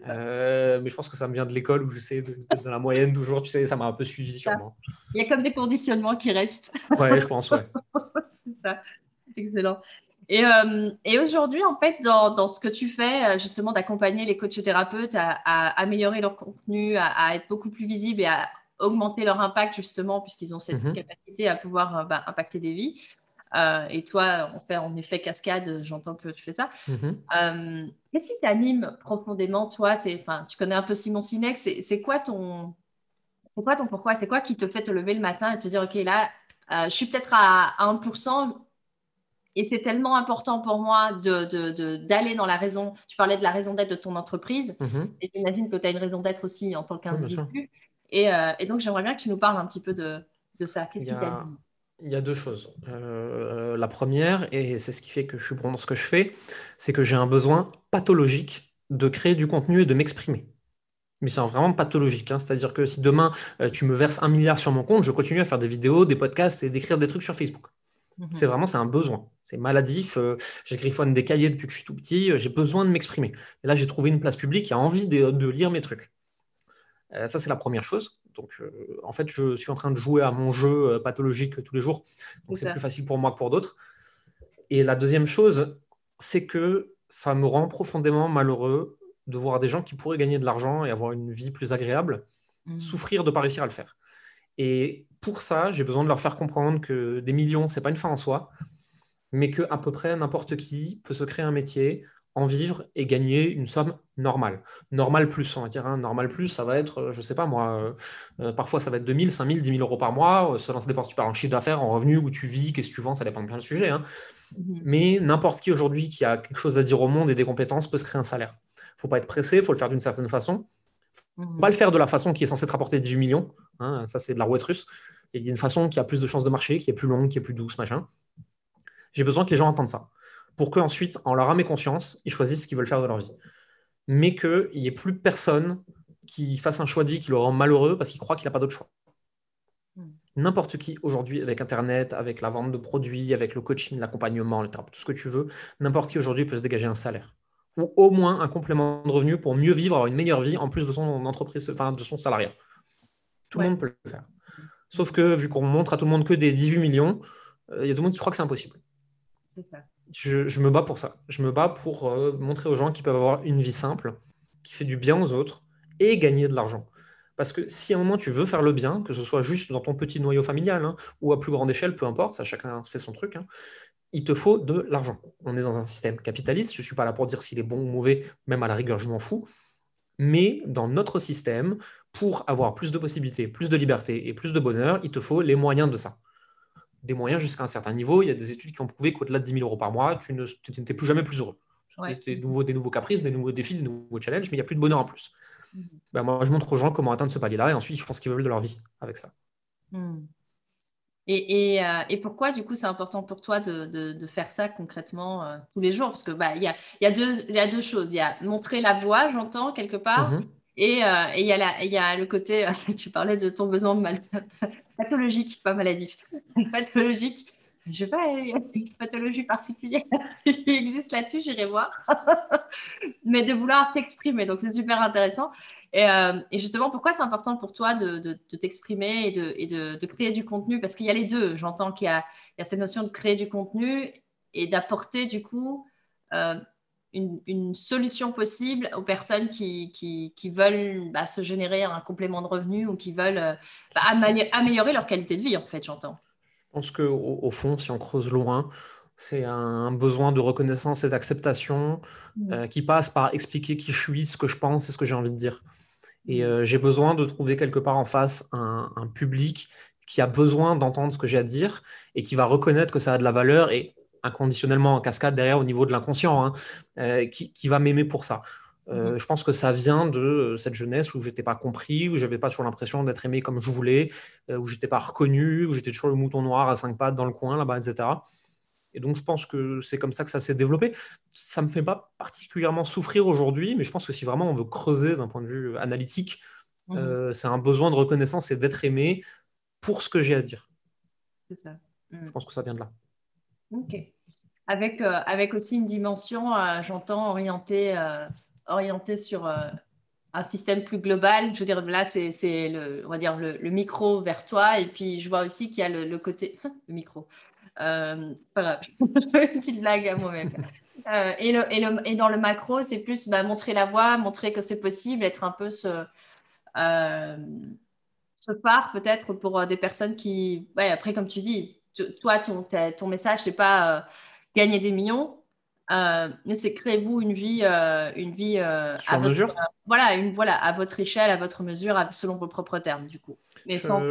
Euh, mais je pense que ça me vient de l'école où j'essaie d'être dans la moyenne toujours, tu sais, ça m'a un peu suivi sûrement. Il y a comme des conditionnements qui restent. Ouais, je pense, ouais. C'est ça, excellent. Et, euh, et aujourd'hui, en fait, dans, dans, ce que tu fais, euh, justement, d'accompagner les coachs thérapeutes à, améliorer leur contenu, à, être beaucoup plus visibles et à augmenter leur impact, justement, puisqu'ils ont cette mhm. capacité à pouvoir bah, impacter des vies. Euh, et toi, on fait en effet cascade, j'entends que tu fais ça. Mhm. Euh, qu'est-ce qui t'anime profondément, toi? Tu connais un peu Simon Sinek, c'est quoi ton. quoi ton pourquoi? C'est quoi qui te fait te lever le matin et te dire, OK, là, euh, je suis peut-être à, 1%, et c'est tellement important pour moi d'aller de, dans la raison. Tu parlais de la raison d'être de ton entreprise. Mhm. Et j'imagine que tu as une raison d'être aussi en tant qu'individu. et, donc, j'aimerais bien que tu nous parles un petit peu de, ça. Qu'est-ce qui t'anime? Il y a deux choses. Euh, la première, et c'est ce qui fait que je suis bon dans ce que je fais, c'est que j'ai un besoin pathologique de créer du contenu et de m'exprimer. Mais c'est vraiment pathologique. Hein. C'est-à-dire que si demain euh, tu me verses un milliard sur mon compte, je continue à faire des vidéos, des podcasts et d'écrire des trucs sur Facebook. Mhm. C'est vraiment c'est un besoin. C'est maladif. Euh, j'ai griffonne des cahiers depuis que je suis tout petit. j'ai besoin de m'exprimer. Et là, j'ai trouvé une place publique qui a envie de lire mes trucs. ça, c'est la première chose. Donc, euh, en fait, je suis en train de jouer à mon jeu euh, pathologique tous les jours. Donc, c'est plus facile pour moi que pour d'autres. Et la deuxième chose, c'est que ça me rend profondément malheureux de voir des gens qui pourraient gagner de l'argent et avoir une vie plus agréable mmh. souffrir de ne pas réussir à le faire. Et pour ça, j'ai besoin de leur faire comprendre que des millions, ce n'est pas une fin en soi, mais que à peu près n'importe qui peut se créer un métier, en vivre et gagner une somme normale. Normal plus, on va dire. Hein. Normal plus, ça va être, euh, je sais pas moi, euh, euh, parfois ça va être 2000, 5000, 10 000 euros par mois, selon ça dépend si tu parles en chiffre d'affaires, en revenu, où tu vis, qu'est-ce que tu vends, ça dépend de plein de sujets. Hein. Mhm. Mais n'importe qui aujourd'hui qui a quelque chose à dire au monde et des compétences peut se créer un salaire. Il faut pas être pressé, il faut le faire d'une certaine façon. Mhm. Pas le faire de la façon qui est censée te rapporter 18 millions. Hein. ça, c'est de la roulette russe. Il y a une façon qui a plus de chances de marcher, qui est plus longue, qui est plus douce, machin. J'ai besoin que les gens entendent ça pour qu'ensuite, en leur âme et conscience, ils choisissent ce qu'ils veulent faire de leur vie. Mais qu'il n'y ait plus personne qui fasse un choix de vie qui le rend malheureux parce qu'il croit qu'il n'a pas d'autre choix. Hmm. N'importe qui aujourd'hui, avec Internet, avec la vente de produits, avec le coaching, l'accompagnement, tout ce que tu veux, n'importe qui aujourd'hui peut se dégager un salaire ou au moins un complément de revenu pour mieux vivre, avoir une meilleure vie en plus de son entreprise, enfin de son salariat. Tout le monde peut le faire. Sauf que vu qu'on montre à tout le monde que des 18 millions, euh, il y a tout le monde qui croit que c'est impossible. C'est ça je, me bats pour ça. Je me bats pour euh, montrer aux gens qu'ils peuvent avoir une vie simple, qui fait du bien aux autres et gagner de l'argent. Parce que si à un moment tu veux faire le bien, que ce soit juste dans ton petit noyau familial hein, ou à plus grande échelle, peu importe, ça chacun fait son truc, hein, il te faut de l'argent. On est dans un système capitaliste, je ne suis pas là pour dire s'il est bon ou mauvais, même à la rigueur, je m'en fous. Mais dans notre système, pour avoir plus de possibilités, plus de liberté et plus de bonheur, il te faut les moyens de ça des moyens jusqu'à un certain niveau. Il y a des études qui ont prouvé qu'au-delà de 10 000 euros par mois, tu n'étais plus jamais plus heureux. Des, nouveaux, des nouveaux caprices, des nouveaux défis, des nouveaux challenges, mais il n'y a plus de bonheur en plus. Ben, moi, je montre aux gens comment atteindre ce palier-là et ensuite ils font ce qu'ils veulent de leur vie avec ça. Hmm. Et, euh, et, pourquoi, du coup, c'est important pour toi de, de, faire ça concrètement euh, tous les jours? Parce que bah, y, a, y, a deux, y a deux choses. Il y a montrer la voie, j'entends, quelque part. Mhm. Et il y, a le côté, tu parlais de ton besoin pathologique, pas maladif, pathologique. Je sais pas, il y a une pathologie particulière qui existe là-dessus, j'irai voir. Mais de vouloir t'exprimer, donc c'est super intéressant. Et, euh, justement, pourquoi c'est important pour toi de, t'exprimer et, de, créer du contenu? Parce qu'il y a les deux. J'entends qu'il y, a cette notion de créer du contenu et d'apporter du coup euh, une, solution possible aux personnes qui, veulent bah, se générer un complément de revenu ou qui veulent euh, bah, améliorer leur qualité de vie, en fait, j'entends. Je pense qu'au au fond, si on creuse loin, c'est un besoin de reconnaissance et d'acceptation mmh. euh, qui passe par expliquer qui je suis, ce que je pense et ce que j'ai envie de dire. Et mmh. euh, j'ai besoin de trouver quelque part en face un, public qui a besoin d'entendre ce que j'ai à dire et qui va reconnaître que ça a de la valeur et inconditionnellement en cascade derrière au niveau de l'inconscient, hein, euh, qui, va m'aimer pour ça. Euh, mhm. je pense que ça vient de cette jeunesse où j'étais pas compris, où j'avais pas toujours l'impression d'être aimé comme je voulais, euh, où j'étais pas reconnu, où j'étais toujours le mouton noir à cinq pattes dans le coin là-bas, etc. Et donc je pense que c'est comme ça que ça s'est développé. Ça me fait pas particulièrement souffrir aujourd'hui, mais je pense que si vraiment on veut creuser d'un point de vue analytique, mhm. c'est un besoin de reconnaissance et d'être aimé pour ce que j'ai à dire. C'est ça. Je mm. pense que ça vient de là. Ok. Avec, euh, avec aussi une dimension, euh, j'entends, orientée, euh, orientée sur un système plus global. Je veux dire, là, c'est le, le, micro vers toi. Et puis, je vois aussi qu'il y a le, côté. le micro. Euh, pas grave, petite blague à moi-même. et, le, et, le, et, dans le macro, c'est plus bah, montrer la voie, montrer que c'est possible, être un peu ce, ce phare peut-être pour des personnes qui, après, comme tu dis, toi, ton, ton message, c'est pas gagner des millions, euh, mais c'est créez-vous une vie, euh, une vie euh, à mesure. voilà, une voilà à votre échelle, à votre mesure, selon vos propres termes du coup, mais sans,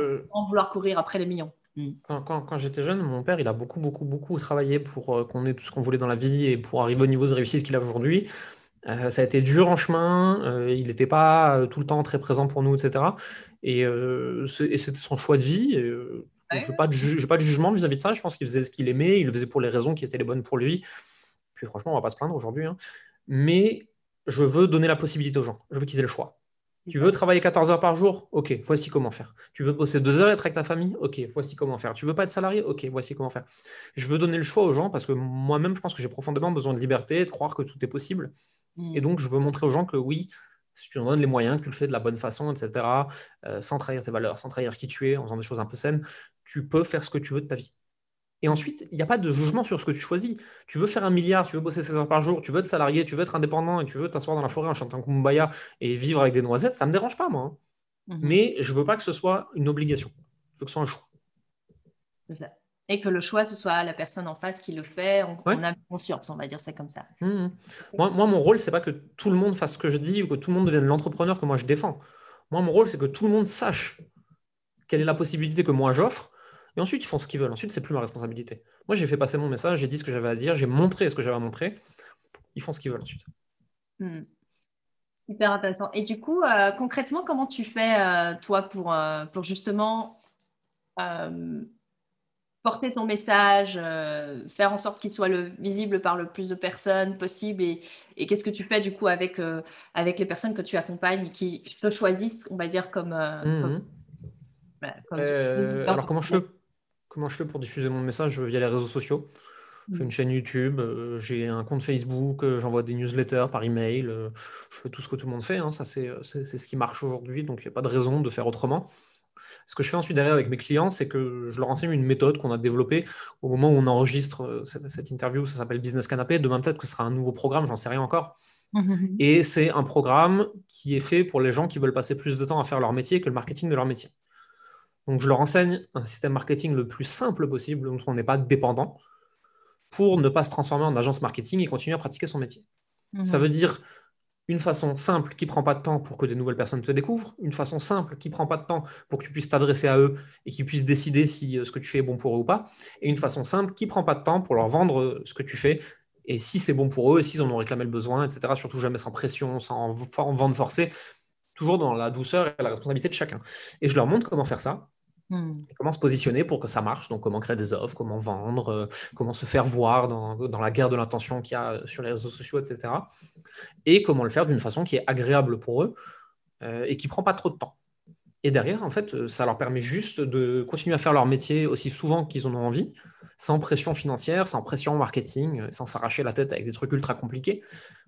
vouloir courir après les millions. Mm. Quand, quand, j'étais jeune, mon père, il a beaucoup, beaucoup, beaucoup travaillé pour qu'on ait tout ce qu'on voulait dans la vie et pour arriver au niveau de réussite qu'il a aujourd'hui. ça a été dur en chemin, il n'était pas tout le temps très présent pour nous, etc. Et, c'était son choix de vie. Je n'ai pas, de pas de jugement vis-à-vis de ça. Je pense qu'il faisait ce qu'il aimait, il le faisait pour les raisons qui étaient les bonnes pour lui. Puis franchement, on va pas se plaindre aujourd'hui. Hein. Mais je veux donner la possibilité aux gens. Je veux qu'ils aient le choix. Tu veux travailler 14 heures par jour? Ok, voici comment faire. Tu veux bosser 2 heures et être avec ta famille? Ok, voici comment faire. Tu veux pas être salarié? Ok, voici comment faire. Je veux donner le choix aux gens parce que moi-même, je pense que j'ai profondément besoin de liberté, de croire que tout est possible. Et mmh. donc, je veux montrer aux gens que oui, si tu en donnes les moyens, que tu le fais de la bonne façon, etc., euh, sans trahir tes valeurs, sans trahir qui tu es, en faisant des choses un peu saines, tu peux faire ce que tu veux de ta vie. Et ensuite, il n'y a pas de jugement sur ce que tu choisis. Tu veux faire un milliard, tu veux bosser 16 heures par jour, tu veux être salarié, tu veux être indépendant et tu veux t'asseoir dans la forêt en chantant Kumbaya et vivre avec des noisettes, ça ne me dérange pas, moi. Hein. Mhm. Mais je ne veux pas que ce soit une obligation. Je veux que ce soit un choix. Ça. Et que le choix, ce soit la personne en face qui le fait, on, a conscience, on va dire ça comme ça. Mmh, mmh. Moi, moi, mon rôle, c'est pas que tout le monde fasse ce que je dis ou que tout le monde devienne l'entrepreneur que moi je défends. Moi, mon rôle, c'est que tout le monde sache quelle est la possibilité que moi j'offre. Et ensuite, ils font ce qu'ils veulent. Ensuite, c'est plus ma responsabilité. Moi, j'ai fait passer mon message, j'ai dit ce que j'avais à dire, j'ai montré ce que j'avais à montrer. Ils font ce qu'ils veulent ensuite. Mmh. Hyper intéressant. Et du coup, euh, concrètement, comment tu fais, euh, toi, pour, euh, pour justement porter ton message, faire en sorte qu'il soit le, visible par le plus de personnes possible et, et qu'est-ce que tu fais du coup avec, avec les personnes que tu accompagnes qui te choisissent, on va dire, comme... Euh, mmh alors comment je, fais, comment je fais pour diffuser mon message via les réseaux sociaux j'ai une mmh. chaîne YouTube, j'ai un compte Facebook, j'envoie des newsletters par email, je fais tout ce que tout le monde fait, hein, ça c'est ce qui marche aujourd'hui, donc il n'y a pas de raison de faire autrement. Ce que je fais ensuite derrière avec mes clients, c'est que je leur enseigne une méthode qu'on a développée au moment où on enregistre euh, cette, interview. Ça s'appelle Business Canapé. Demain, peut-être que ce sera un nouveau programme, j'en sais rien encore. Et c'est un programme qui est fait pour les gens qui veulent passer plus de temps à faire leur métier que le marketing de leur métier. Donc, je leur enseigne un système marketing le plus simple possible, dont on n'est pas dépendant, pour ne pas se transformer en agence marketing et continuer à pratiquer son métier. Ça veut dire une façon simple qui prend pas de temps pour que des nouvelles personnes te découvrent, une façon simple qui prend pas de temps pour que tu puisses t'adresser à eux et qu'ils puissent décider si euh, ce que tu fais est bon pour eux ou pas, et une façon simple qui prend pas de temps pour leur vendre euh, ce que tu fais et si c'est bon pour eux et s'ils en ont réclamé le besoin, etc. Surtout jamais sans pression, sans vente forcée, toujours dans la douceur et la responsabilité de chacun. Et je leur montre comment faire ça Hmm. Comment se positionner pour que ça marche? Donc, comment créer des offres, comment vendre, euh, comment se faire voir dans, la guerre de l'intention qu'il y a sur les réseaux sociaux, etc. Et comment le faire d'une façon qui est agréable pour eux, et qui ne prend pas trop de temps. Et derrière, en fait, ça leur permet juste de continuer à faire leur métier aussi souvent qu'ils en ont envie, sans pression financière, sans pression marketing, sans s'arracher la tête avec des trucs ultra compliqués.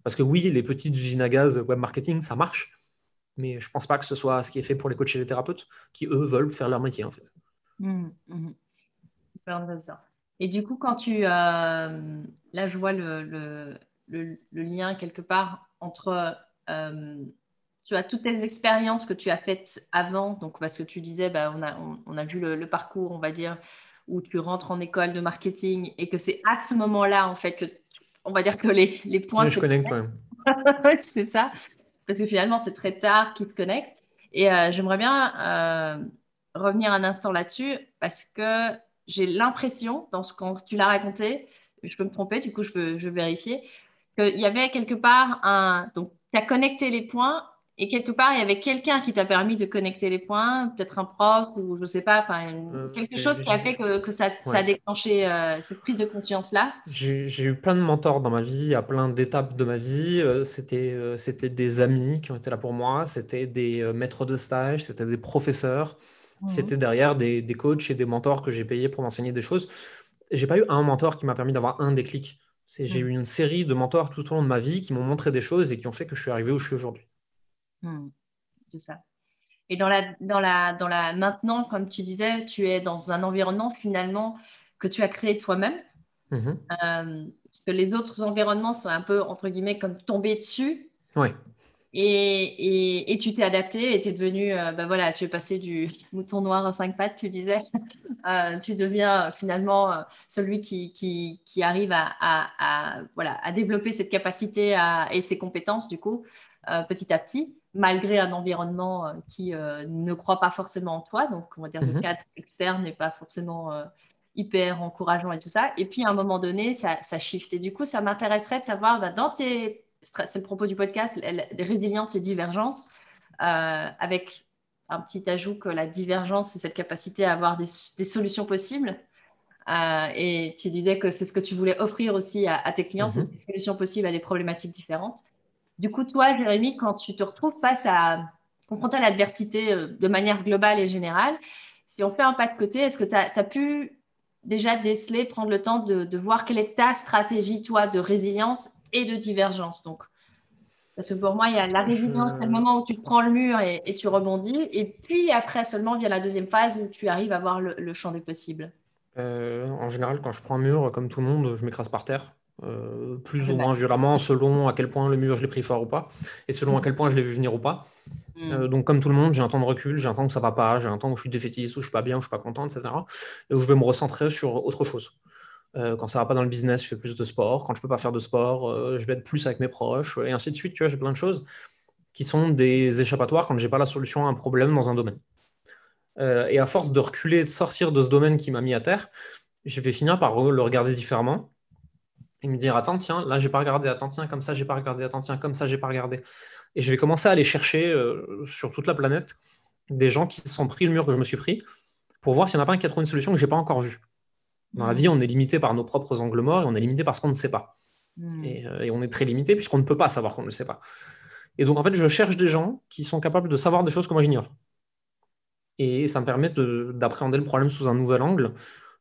Parce que oui, les petites usines à gaz web marketing, ça marche, mais je ne pense pas que ce soit ce qui est fait pour les coachs et les thérapeutes, qui eux veulent faire leur métier en fait. Mmh, mmh. Et du coup, quand tu. Euh, là, je vois le, le, lien quelque part entre. Euh, tu as toutes les expériences que tu as faites avant, donc parce que tu disais, bah, on, a, on, a vu le, parcours, on va dire, où tu rentres en école de marketing et que c'est à ce moment-là, en fait, que on va dire que les, les points. se connectent quand même. c'est ça. Parce que finalement, c'est très tard qu'ils te connectent. Et euh, j'aimerais bien revenir un instant là-dessus parce que j'ai l'impression, dans ce que tu l'as raconté, je peux me tromper, du coup, je veux, je vérifier, qu'il y avait quelque part un. Donc, tu as connecté les points et quelque part, il y avait quelqu'un qui t'a permis de connecter les points, peut-être un prof ou je ne sais pas, enfin, euh, quelque chose qui a fait que, que ça, ça, a déclenché euh, cette prise de conscience-là. J'ai eu plein de mentors dans ma vie, à plein d'étapes de ma vie. Euh, c'était c'était des amis qui ont été là pour moi, c'était des maîtres de stage, c'était des professeurs. Mmh. C'était derrière des, coachs et des mentors que j'ai payés pour m'enseigner des choses. J'ai pas eu un mentor qui m'a permis d'avoir un déclic. J'ai mmh. eu une série de mentors tout au long de ma vie qui m'ont montré des choses et qui ont fait que je suis arrivé où je suis aujourd'hui. Mmh. C'est ça. Et dans la, dans, la, dans la, maintenant, comme tu disais, tu es dans un environnement finalement que tu as créé toi-même. Euh, parce que les autres environnements sont un peu, entre guillemets, comme tombés dessus. Oui. Et, et, tu t'es adapté et tu es devenu, euh, ben voilà, tu es passé du mouton noir à cinq pattes, tu disais. Euh, tu deviens finalement euh, celui qui, qui, qui arrive à, à, voilà, à développer cette capacité et ses compétences, du coup, petit à petit, malgré un environnement qui ne croit pas forcément en toi. Donc, on va dire, le mhm. cadre externe n'est pas forcément hyper encourageant et tout ça. Et puis, à un moment donné, ça, ça shift. Et du coup, ça m'intéresserait de savoir, ben, dans tes c'est le propos du podcast, résilience et divergence, euh, avec un petit ajout que la divergence, c'est cette capacité à avoir des, solutions possibles. Euh, et tu disais que c'est ce que tu voulais offrir aussi à, tes clients, mhm. des solutions possibles à des problématiques différentes. Du coup, toi, Jérémy, quand tu te retrouves face à confronter à l'adversité euh, de manière globale et générale, si on fait un pas de côté, est-ce que tu as, pu déjà déceler, prendre le temps de, de, voir quelle est ta stratégie, toi, de résilience et de divergence. Donc, parce que pour moi, il y a la résilience, c'est le moment où tu prends le mur et, tu rebondis. Et puis après seulement vient la deuxième phase où tu arrives à voir le, champ des possibles. Euh, en général, quand je prends un mur, comme tout le monde, je m'écrase par terre. Euh, plus ou moins violemment, selon à quel point le mur je l'ai pris fort ou pas, et selon à quel point je l'ai vu venir ou pas. Mm. Euh, donc, comme tout le monde, j'ai un temps de recul, j'ai un temps où ça va pas, j'ai un temps où je suis défaitiste, où je suis pas bien, où je suis pas content, etc. Et où je vais me recentrer sur autre chose. Euh, quand ça va pas dans le business, je fais plus de sport. Quand je peux pas faire de sport, je vais être plus avec mes proches, et ainsi de suite. Tu vois, j'ai plein de choses qui sont des échappatoires quand j'ai pas la solution à un problème dans un domaine. Et à force de reculer, de sortir de ce domaine qui m'a mis à terre, je vais finir par le regarder différemment et me dire attends tiens là j'ai pas regardé attends tiens comme ça j'ai pas regardé attends tiens comme ça j'ai pas regardé et je vais commencer à aller chercher sur toute la planète des gens qui se sont pris le mur que je me suis pris pour voir s'il n'y en a pas un qui a trouvé une solution que j'ai pas encore vue dans la vie, on est limité par nos propres angles morts et on est limité par ce qu'on ne sait pas. Hmm. Euh, et, on est très limité puisqu'on ne peut pas savoir qu'on ne le sait pas. Et donc, en fait, je cherche des gens qui sont capables de savoir des choses que moi j'ignore. Et ça me permet d'appréhender le problème sous un nouvel angle.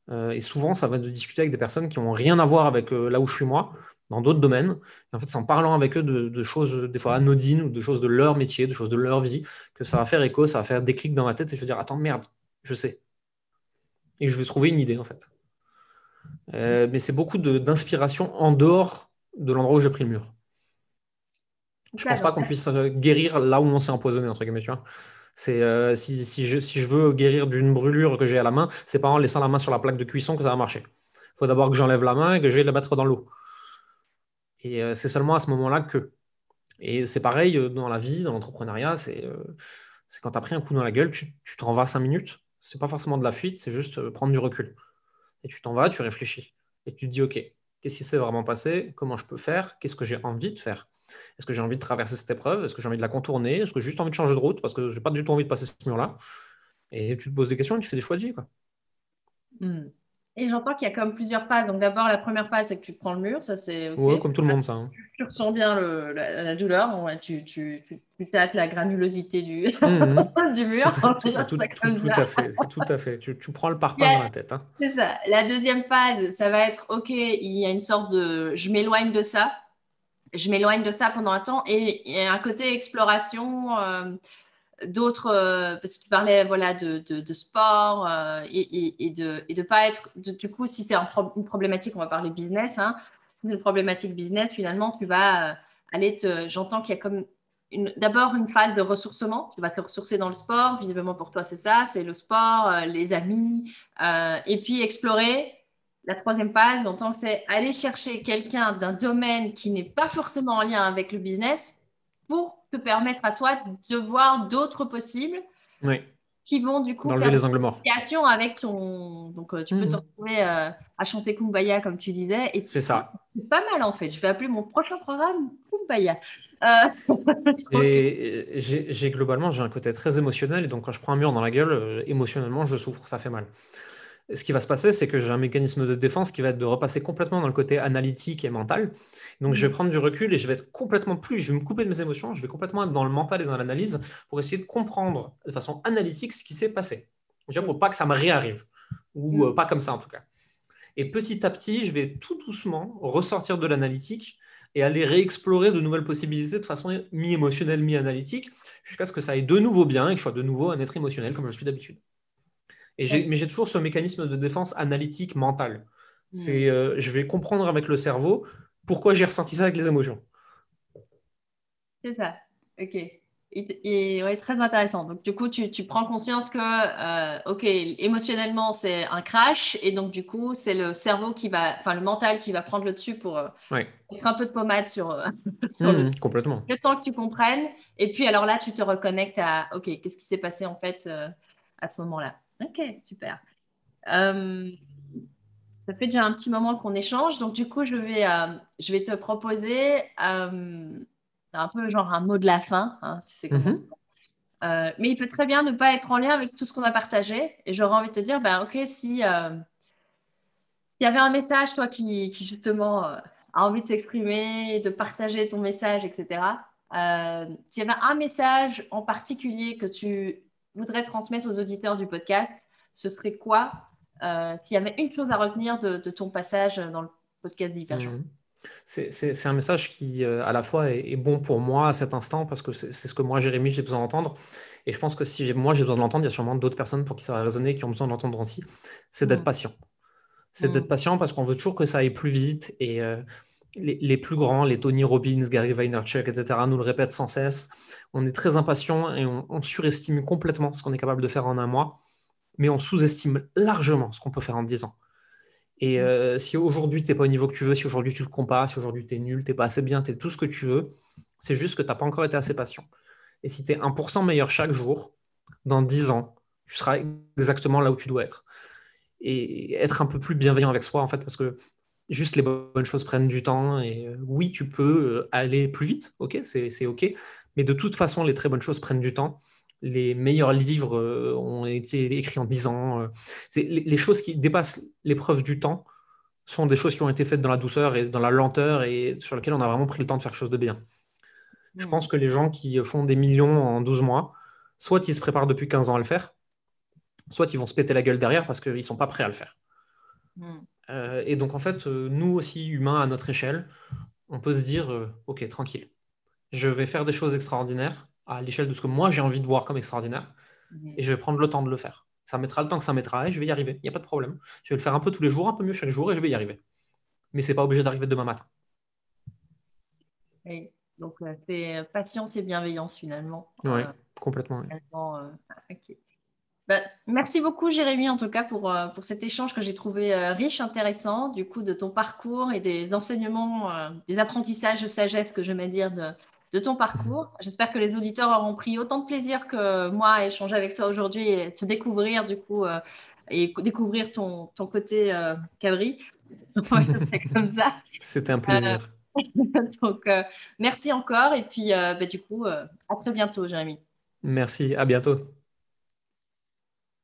Euh, et souvent, ça va de discuter avec des personnes qui n'ont rien à voir avec euh, là où je suis moi, dans d'autres domaines. Et en fait, c'est en parlant avec eux de, choses des fois anodines ou de choses de leur métier, de choses de leur vie, que ça va faire écho, ça va faire des clics dans ma tête et je vais dire Attends, merde, je sais. Et je vais trouver une idée, en fait. Euh, mais c'est beaucoup d'inspiration en dehors de l'endroit où j'ai pris le mur. Je ne pense pas qu'on puisse guérir là où on s'est empoisonné, entre guillemets. C'est euh, si, je, veux guérir d'une brûlure que j'ai à la main, c'est pas en laissant la main sur la plaque de cuisson que ça va marcher. Il faut d'abord que j'enlève la main et que je vais la mettre dans l'eau. Et c'est seulement à ce moment-là que. Et c'est pareil dans la vie, dans l'entrepreneuriat, c'est quand tu as pris un coup dans la gueule, tu, tu t'en vas cinq minutes. C'est pas forcément de la fuite, c'est juste prendre du recul. Et tu t'en vas, tu réfléchis. Et tu te dis, OK, qu'est-ce qui s'est vraiment passé? Comment je peux faire? Qu'est-ce que j'ai envie de faire? Est-ce que j'ai envie de traverser cette épreuve? Est-ce que j'ai envie de la contourner? Est-ce que j'ai juste envie de changer de route? Parce que je n'ai pas du tout envie de passer ce mur-là Et tu te poses des questions et tu fais des choix de vie. Quoi. Hmm. Et j'entends qu'il y a comme plusieurs phases. Donc d'abord, la première phase, c'est que tu prends le mur. Ça, c'est Ouais, comme tout le monde, ça. hein. Tu ressens bien le- la, la douleur. Ouais, tu, tu, tu, tâtes la granulosité du, Mhm. du mur. Tout, à fait, tout à fait. Tu, prends le parpaing dans la tête. hein. C'est ça. La deuxième phase, ça va être OK, il y a une sorte de je m'éloigne de ça. Je m'éloigne de ça pendant un temps et il y a un côté exploration euh, d'autres, euh, parce que tu parlais voilà, de, de, sport euh, et, et, de de pas être, du coup, si c'est un pro- une problématique, on va parler business, hein, une problématique business, finalement, tu vas euh, aller te, j'entends qu'il y a comme d'abord une phase de ressourcement, tu vas te ressourcer dans le sport, visiblement pour toi c'est ça, c'est le sport, les amis, et puis explorer. La troisième phase, j'entends que c'est aller chercher quelqu'un d'un domaine qui n'est pas forcément en lien avec le business pour te permettre à toi de voir d'autres possibles Oui, qui vont du coup faire les angles morts. avec ton. Donc, euh, tu peux te Mhm. retrouver euh, à chanter Kumbaya, comme tu disais. Et C'est ça. C'est pas mal en fait. Je vais appeler mon prochain programme Kumbaya. Euh, j'ai globalement, j'ai un côté très émotionnel, et donc quand je prends un mur dans la gueule, émotionnellement, je souffre, ça fait mal. Ce qui va se passer, c'est que j'ai un mécanisme de défense qui va être de repasser complètement dans le côté analytique et mental. Donc je vais Mhm. prendre du recul et je vais être complètement plus, je vais me couper de mes émotions, je vais complètement être dans le mental et dans l'analyse pour essayer de comprendre de façon analytique ce qui s'est passé. Déjà pour pas que ça me réarrive, ou euh, pas comme ça en tout cas. Et petit à petit, je vais tout doucement ressortir de l'analytique et aller réexplorer de nouvelles possibilités de façon mi-émotionnelle, mi-analytique, jusqu'à ce que ça aille de nouveau bien et que je sois de nouveau un être émotionnel comme je suis d'habitude. Et j'ai- Ouais. Mais j'ai toujours ce mécanisme de défense analytique mental. Mm. C'est, euh, je vais comprendre avec le cerveau pourquoi j'ai ressenti ça avec les émotions. C'est ça. Ok. Et, et ouais, très intéressant. Donc, du coup, tu, tu prends conscience que, euh, ok, émotionnellement, c'est un crash. Et donc, du coup, c'est le cerveau qui va, enfin, le mental qui va prendre le dessus pour euh, Ouais. mettre un peu de pommade sur, sur le complètement. le temps que tu comprennes. Et puis, alors là, tu te reconnectes à, OK, qu'est-ce qui s'est passé en fait à ce moment-là? OK, super. Euh, ça fait déjà un petit moment qu'on échange. Donc, du coup, je vais, euh, je vais te proposer euh, un peu genre un mot de la fin. hein, tu sais comment Mhm. mais il peut très bien ne pas être en lien avec tout ce qu'on a partagé. Et j'aurais envie de te dire, ben, OK, si il y avait un message, toi, qui, qui justement a envie de s'exprimer, de partager ton message, etc. S'il y avait un message en particulier que tu voudrais transmettre aux auditeurs du podcast, ce serait quoi euh, S'il y avait une chose à retenir de, de ton passage dans le podcast d'Hyperjour. Mhm. C'est- un message qui, euh, à la fois, est, est bon pour moi à cet instant, parce que c'est ce que moi, Jérémy, j'ai besoin d'entendre. Et je pense que si moi, j'ai besoin de l'entendre, il y a sûrement d'autres personnes pour qui ça va résonner, qui ont besoin de l'entendre aussi. C'est d'être Mhm. patient. C'est Mhm. d'être patient parce qu'on veut toujours que ça aille plus vite. Et euh, les, les plus grands, les Tony Robbins, Gary Vaynerchuk, etc., nous le répètent sans cesse. On est très impatient et on, on surestime complètement ce qu'on est capable de faire en un mois, mais on sous-estime largement ce qu'on peut faire en 10 ans. Et euh, si aujourd'hui, tu n'es pas au niveau que tu veux, si aujourd'hui tu te compares, si aujourd'hui tu es nul, tu n'es pas assez bien, tu es tout ce que tu veux, c'est juste que tu n'as pas encore été assez patient. Et si tu es 1% meilleur chaque jour, dans 10 ans, tu seras exactement là où tu dois être. Et être un peu plus bienveillant avec soi, en fait, parce que juste les bonnes choses prennent du temps. Et euh, oui, tu peux euh, aller plus vite, ok, c'est ok. Mais de toute façon, les très bonnes choses prennent du temps. Les meilleurs livres euh, ont été écrits en 10 ans. les, choses qui dépassent l'épreuve du temps sont des choses qui ont été faites dans la douceur et dans la lenteur et sur lesquelles on a vraiment pris le temps de faire quelque chose de bien. Je Mhm. pense que les gens qui font des millions en 12 mois, soit ils se préparent depuis 15 ans à le faire, soit ils vont se péter la gueule derrière parce qu'ils ne sont pas prêts à le faire. Mhm. Euh, et donc, en fait, euh, nous aussi, humains, à notre échelle, on peut se dire, euh, OK, tranquille, je vais faire des choses extraordinaires à l'échelle de ce que moi j'ai envie de voir comme extraordinaire, Mhm. et je vais prendre le temps de le faire. Ça mettra le temps que ça mettra, et je vais y arriver, il n'y a pas de problème. Je vais le faire un peu tous les jours, un peu mieux chaque jour, et je vais y arriver. Mais c'est pas obligé d'arriver demain matin. Oui. Donc, c'est patience et bienveillance finalement. Euh, complètement. finalement, euh, ok. Bah, merci beaucoup, Jérémy, en tout cas, pour, euh, pour cet échange que j'ai trouvé euh, riche, intéressant, du coup, de ton parcours et des enseignements, euh, des apprentissages de sagesse, que je vais dire, de, de ton parcours. J'espère que les auditeurs auront pris autant de plaisir que moi à échanger avec toi aujourd'hui et te découvrir, du coup, euh, et co- découvrir ton, ton côté euh, cabri. C'était un plaisir. Donc, merci encore. Et puis, bah, du coup, à très bientôt, Jérémy. Merci, à bientôt.